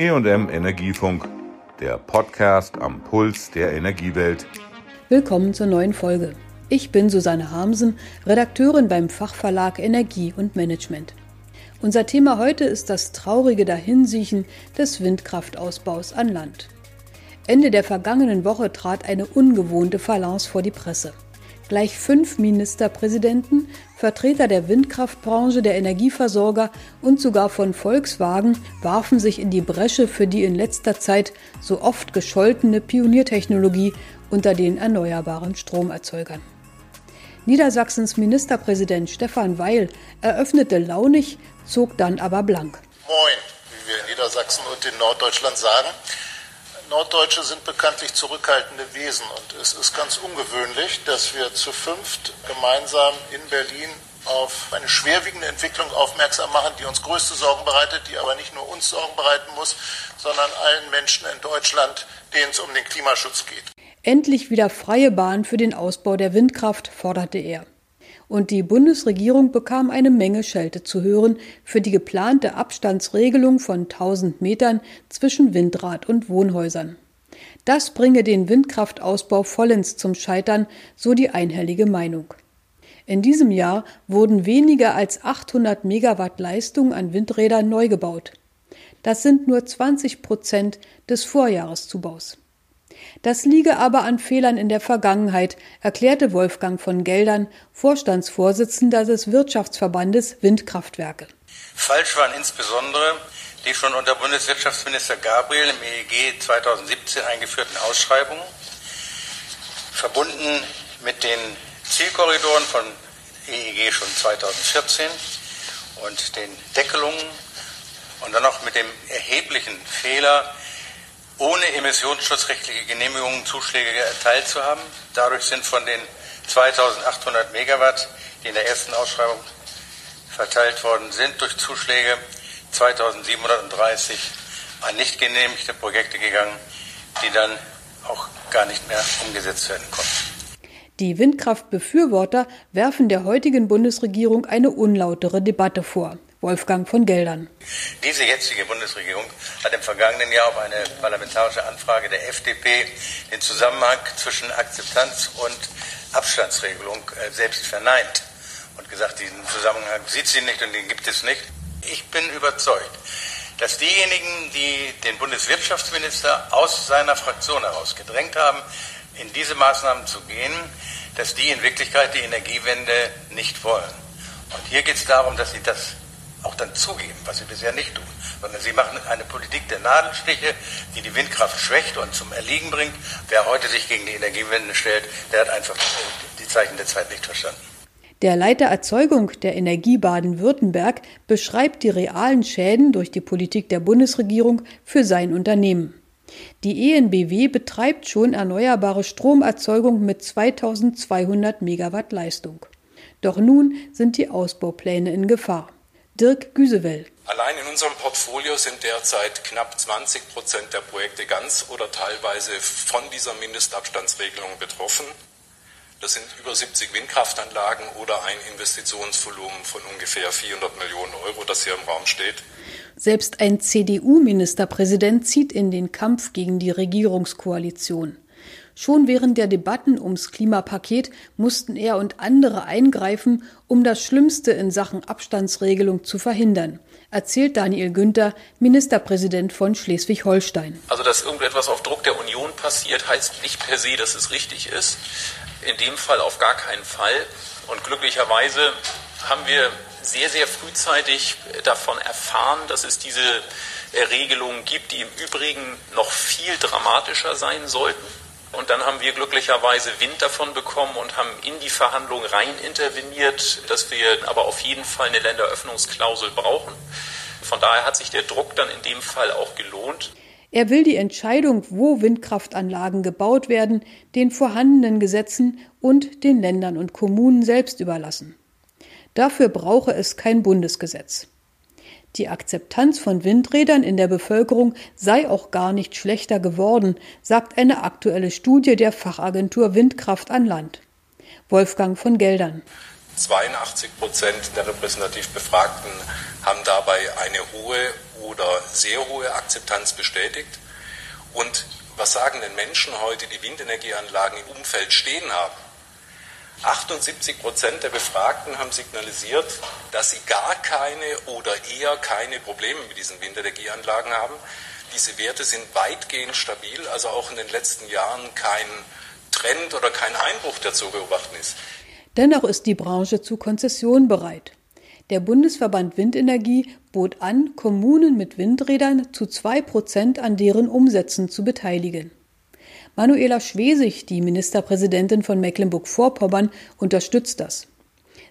EM Energiefunk, der Podcast am Puls der Energiewelt. Willkommen zur neuen Folge. Ich bin Susanne Harmsen, Redakteurin beim Fachverlag Energie und Management. Unser Thema heute ist das traurige Dahinsiechen des Windkraftausbaus an Land. Ende der vergangenen Woche trat eine ungewohnte Phalanx vor die Presse. Gleich fünf Ministerpräsidenten, Vertreter der Windkraftbranche, der Energieversorger und sogar von Volkswagen warfen sich in die Bresche für die in letzter Zeit so oft gescholtene Pioniertechnologie unter den erneuerbaren Stromerzeugern. Niedersachsens Ministerpräsident Stefan Weil eröffnete launig, zog dann aber blank. Moin, wie wir in Niedersachsen und in Norddeutschland sagen. Norddeutsche sind bekanntlich zurückhaltende Wesen und es ist ganz ungewöhnlich, dass wir zu fünft gemeinsam in Berlin auf eine schwerwiegende Entwicklung aufmerksam machen, die uns größte Sorgen bereitet, die aber nicht nur uns Sorgen bereiten muss, sondern allen Menschen in Deutschland, denen es um den Klimaschutz geht. Endlich wieder freie Bahn für den Ausbau der Windkraft, forderte er und die Bundesregierung bekam eine Menge Schelte zu hören für die geplante Abstandsregelung von 1000 Metern zwischen Windrad und Wohnhäusern. Das bringe den Windkraftausbau vollends zum Scheitern, so die einhellige Meinung. In diesem Jahr wurden weniger als 800 Megawatt Leistung an Windrädern neu gebaut. Das sind nur 20 Prozent des Vorjahreszubaus. Das liege aber an Fehlern in der Vergangenheit, erklärte Wolfgang von Geldern, Vorstandsvorsitzender des Wirtschaftsverbandes Windkraftwerke. Falsch waren insbesondere die schon unter Bundeswirtschaftsminister Gabriel im EEG 2017 eingeführten Ausschreibungen, verbunden mit den Zielkorridoren von EEG schon 2014 und den Deckelungen und dann auch mit dem erheblichen Fehler, ohne emissionsschutzrechtliche Genehmigungen Zuschläge erteilt zu haben. Dadurch sind von den 2800 Megawatt, die in der ersten Ausschreibung verteilt worden sind, durch Zuschläge 2730 an nicht genehmigte Projekte gegangen, die dann auch gar nicht mehr umgesetzt werden konnten. Die Windkraftbefürworter werfen der heutigen Bundesregierung eine unlautere Debatte vor. Wolfgang von Geldern. Diese jetzige Bundesregierung hat im vergangenen Jahr auf eine parlamentarische Anfrage der FDP den Zusammenhang zwischen Akzeptanz und Abstandsregelung äh, selbst verneint und gesagt, diesen Zusammenhang sieht sie nicht und den gibt es nicht. Ich bin überzeugt, dass diejenigen, die den Bundeswirtschaftsminister aus seiner Fraktion heraus gedrängt haben, in diese Maßnahmen zu gehen, dass die in Wirklichkeit die Energiewende nicht wollen. Und hier geht es darum, dass sie das auch dann zugeben, was sie bisher nicht tun, sondern sie machen eine Politik der Nadelstiche, die die Windkraft schwächt und zum Erliegen bringt. Wer heute sich gegen die Energiewende stellt, der hat einfach die Zeichen der Zeit nicht verstanden. Der Leiter Erzeugung der Energie Baden-Württemberg beschreibt die realen Schäden durch die Politik der Bundesregierung für sein Unternehmen. Die ENBW betreibt schon erneuerbare Stromerzeugung mit 2200 Megawatt Leistung. Doch nun sind die Ausbaupläne in Gefahr. Dirk Güsewell. Allein in unserem Portfolio sind derzeit knapp 20 Prozent der Projekte ganz oder teilweise von dieser Mindestabstandsregelung betroffen. Das sind über 70 Windkraftanlagen oder ein Investitionsvolumen von ungefähr 400 Millionen Euro, das hier im Raum steht. Selbst ein CDU-Ministerpräsident zieht in den Kampf gegen die Regierungskoalition. Schon während der Debatten ums Klimapaket mussten er und andere eingreifen, um das Schlimmste in Sachen Abstandsregelung zu verhindern, erzählt Daniel Günther, Ministerpräsident von Schleswig-Holstein. Also, dass irgendetwas auf Druck der Union passiert, heißt nicht per se, dass es richtig ist. In dem Fall auf gar keinen Fall. Und glücklicherweise haben wir sehr, sehr frühzeitig davon erfahren, dass es diese Regelungen gibt, die im Übrigen noch viel dramatischer sein sollten. Und dann haben wir glücklicherweise Wind davon bekommen und haben in die Verhandlungen rein interveniert, dass wir aber auf jeden Fall eine Länderöffnungsklausel brauchen. Von daher hat sich der Druck dann in dem Fall auch gelohnt. Er will die Entscheidung, wo Windkraftanlagen gebaut werden, den vorhandenen Gesetzen und den Ländern und Kommunen selbst überlassen. Dafür brauche es kein Bundesgesetz. Die Akzeptanz von Windrädern in der Bevölkerung sei auch gar nicht schlechter geworden, sagt eine aktuelle Studie der Fachagentur Windkraft an Land. Wolfgang von Geldern. 82 Prozent der repräsentativ Befragten haben dabei eine hohe oder sehr hohe Akzeptanz bestätigt. Und was sagen denn Menschen heute, die Windenergieanlagen im Umfeld stehen haben? 78 Prozent der Befragten haben signalisiert, dass sie gar keine oder eher keine Probleme mit diesen Windenergieanlagen haben. Diese Werte sind weitgehend stabil, also auch in den letzten Jahren kein Trend oder kein Einbruch, der zu beobachten ist. Dennoch ist die Branche zu Konzessionen bereit. Der Bundesverband Windenergie bot an, Kommunen mit Windrädern zu zwei Prozent an deren Umsätzen zu beteiligen. Manuela Schwesig, die Ministerpräsidentin von Mecklenburg-Vorpommern, unterstützt das.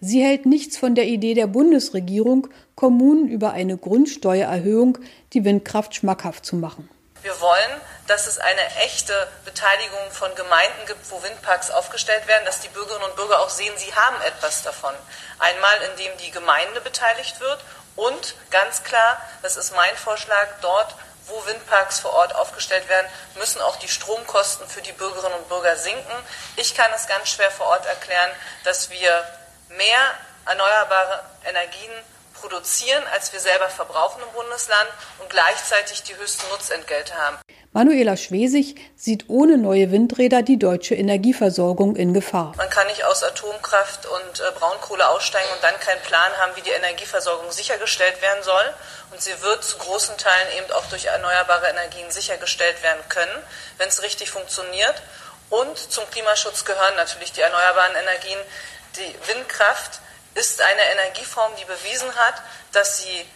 Sie hält nichts von der Idee der Bundesregierung, Kommunen über eine Grundsteuererhöhung die Windkraft schmackhaft zu machen. Wir wollen, dass es eine echte Beteiligung von Gemeinden gibt, wo Windparks aufgestellt werden, dass die Bürgerinnen und Bürger auch sehen, sie haben etwas davon. Einmal, indem die Gemeinde beteiligt wird und ganz klar, das ist mein Vorschlag, dort, wo Windparks vor Ort aufgestellt werden, müssen auch die Stromkosten für die Bürgerinnen und Bürger sinken. Ich kann es ganz schwer vor Ort erklären, dass wir mehr erneuerbare Energien produzieren, als wir selber verbrauchen im Bundesland und gleichzeitig die höchsten Nutzentgelte haben. Manuela Schwesig sieht ohne neue Windräder die deutsche Energieversorgung in Gefahr. Man kann nicht aus Atomkraft und äh, Braunkohle aussteigen und dann keinen Plan haben, wie die Energieversorgung sichergestellt werden soll. Und sie wird zu großen Teilen eben auch durch erneuerbare Energien sichergestellt werden können, wenn es richtig funktioniert. Und zum Klimaschutz gehören natürlich die erneuerbaren Energien. Die Windkraft ist eine Energieform, die bewiesen hat, dass sie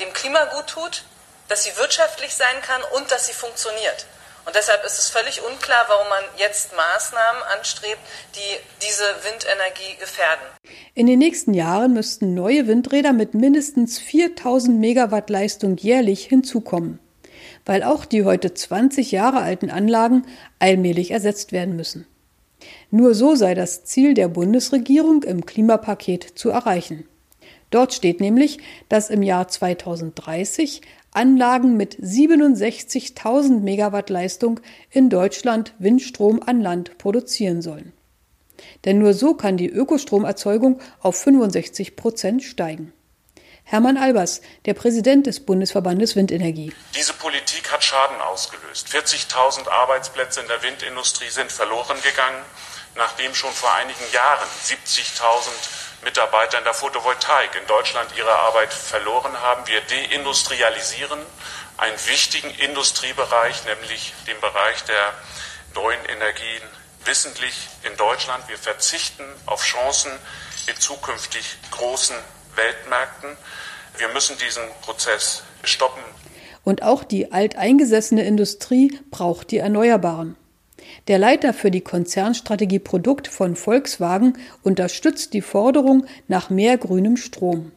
dem Klima gut tut, dass sie wirtschaftlich sein kann und dass sie funktioniert. Und deshalb ist es völlig unklar, warum man jetzt Maßnahmen anstrebt, die diese Windenergie gefährden. In den nächsten Jahren müssten neue Windräder mit mindestens 4000 Megawatt Leistung jährlich hinzukommen, weil auch die heute 20 Jahre alten Anlagen allmählich ersetzt werden müssen. Nur so sei das Ziel der Bundesregierung im Klimapaket zu erreichen. Dort steht nämlich, dass im Jahr 2030 Anlagen mit 67.000 Megawatt Leistung in Deutschland Windstrom an Land produzieren sollen. Denn nur so kann die Ökostromerzeugung auf 65 Prozent steigen. Hermann Albers, der Präsident des Bundesverbandes Windenergie. Diese Politik hat Schaden ausgelöst. 40.000 Arbeitsplätze in der Windindustrie sind verloren gegangen, nachdem schon vor einigen Jahren 70.000 Mitarbeiter in der Photovoltaik in Deutschland ihre Arbeit verloren haben. Wir deindustrialisieren einen wichtigen Industriebereich, nämlich den Bereich der neuen Energien, wissentlich in Deutschland. Wir verzichten auf Chancen in zukünftig großen Weltmärkten. Wir müssen diesen Prozess stoppen. Und auch die alteingesessene Industrie braucht die Erneuerbaren. Der Leiter für die Konzernstrategie Produkt von Volkswagen unterstützt die Forderung nach mehr grünem Strom.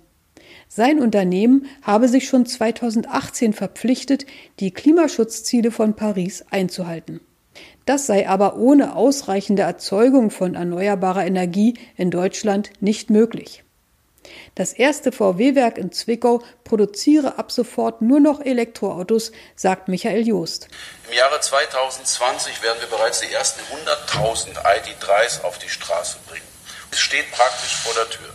Sein Unternehmen habe sich schon 2018 verpflichtet, die Klimaschutzziele von Paris einzuhalten. Das sei aber ohne ausreichende Erzeugung von erneuerbarer Energie in Deutschland nicht möglich. Das erste VW-Werk in Zwickau produziere ab sofort nur noch Elektroautos, sagt Michael Joost. Im Jahre 2020 werden wir bereits die ersten 100.000 ID3s auf die Straße bringen. Es steht praktisch vor der Tür.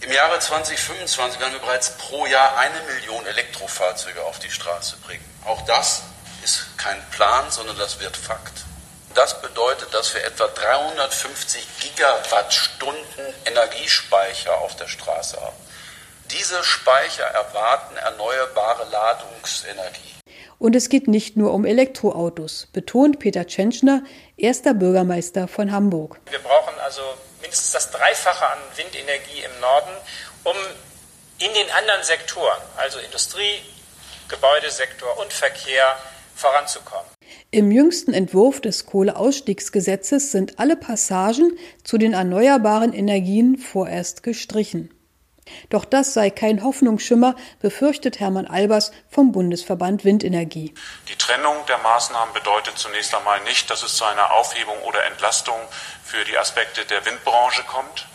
Im Jahre 2025 werden wir bereits pro Jahr eine Million Elektrofahrzeuge auf die Straße bringen. Auch das ist kein Plan, sondern das wird Fakt. Das bedeutet, dass wir etwa 350 Gigawattstunden Energiespeicher auf der Straße haben. Diese Speicher erwarten erneuerbare Ladungsenergie. Und es geht nicht nur um Elektroautos, betont Peter Tschentschner, erster Bürgermeister von Hamburg. Wir brauchen also mindestens das Dreifache an Windenergie im Norden, um in den anderen Sektoren, also Industrie, Gebäudesektor und Verkehr, voranzukommen. Im jüngsten Entwurf des Kohleausstiegsgesetzes sind alle Passagen zu den erneuerbaren Energien vorerst gestrichen. Doch das sei kein Hoffnungsschimmer, befürchtet Hermann Albers vom Bundesverband Windenergie. Die Trennung der Maßnahmen bedeutet zunächst einmal nicht, dass es zu einer Aufhebung oder Entlastung für die Aspekte der Windbranche kommt.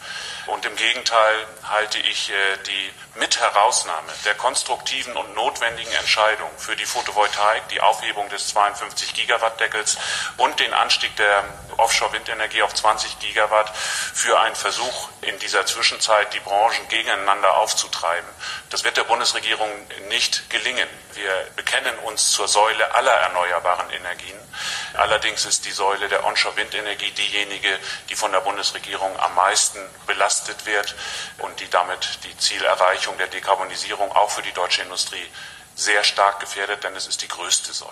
Und im Gegenteil halte ich äh, die Mitherausnahme der konstruktiven und notwendigen Entscheidung für die Photovoltaik, die Aufhebung des 52 Gigawatt Deckels und den Anstieg der Offshore-Windenergie auf 20 Gigawatt für einen Versuch in dieser Zwischenzeit die Branchen gegeneinander aufzutreiben. Das wird der Bundesregierung nicht gelingen. Wir bekennen uns zur Säule aller erneuerbaren Energien. Allerdings ist die Säule der Onshore-Windenergie diejenige, die von der Bundesregierung am meisten belastet wird und die damit die Zielerreichung der Dekarbonisierung auch für die deutsche Industrie sehr stark gefährdet, denn es ist die größte Säule.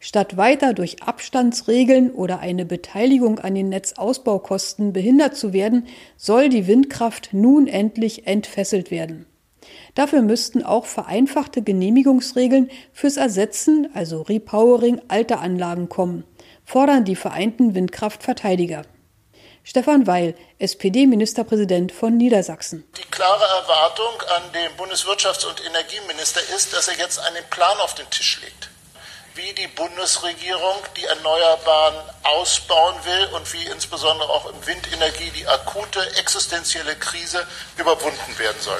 Statt weiter durch Abstandsregeln oder eine Beteiligung an den Netzausbaukosten behindert zu werden, soll die Windkraft nun endlich entfesselt werden. Dafür müssten auch vereinfachte Genehmigungsregeln fürs Ersetzen, also Repowering alter Anlagen kommen, fordern die vereinten Windkraftverteidiger. Stefan Weil, SPD-Ministerpräsident von Niedersachsen. Die klare Erwartung an den Bundeswirtschafts- und Energieminister ist, dass er jetzt einen Plan auf den Tisch legt wie die Bundesregierung die Erneuerbaren ausbauen will und wie insbesondere auch im Windenergie die akute existenzielle Krise überwunden werden soll.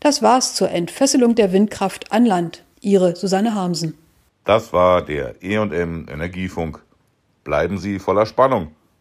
Das war's zur Entfesselung der Windkraft an Land. Ihre Susanne Harmsen. Das war der EM Energiefunk. Bleiben Sie voller Spannung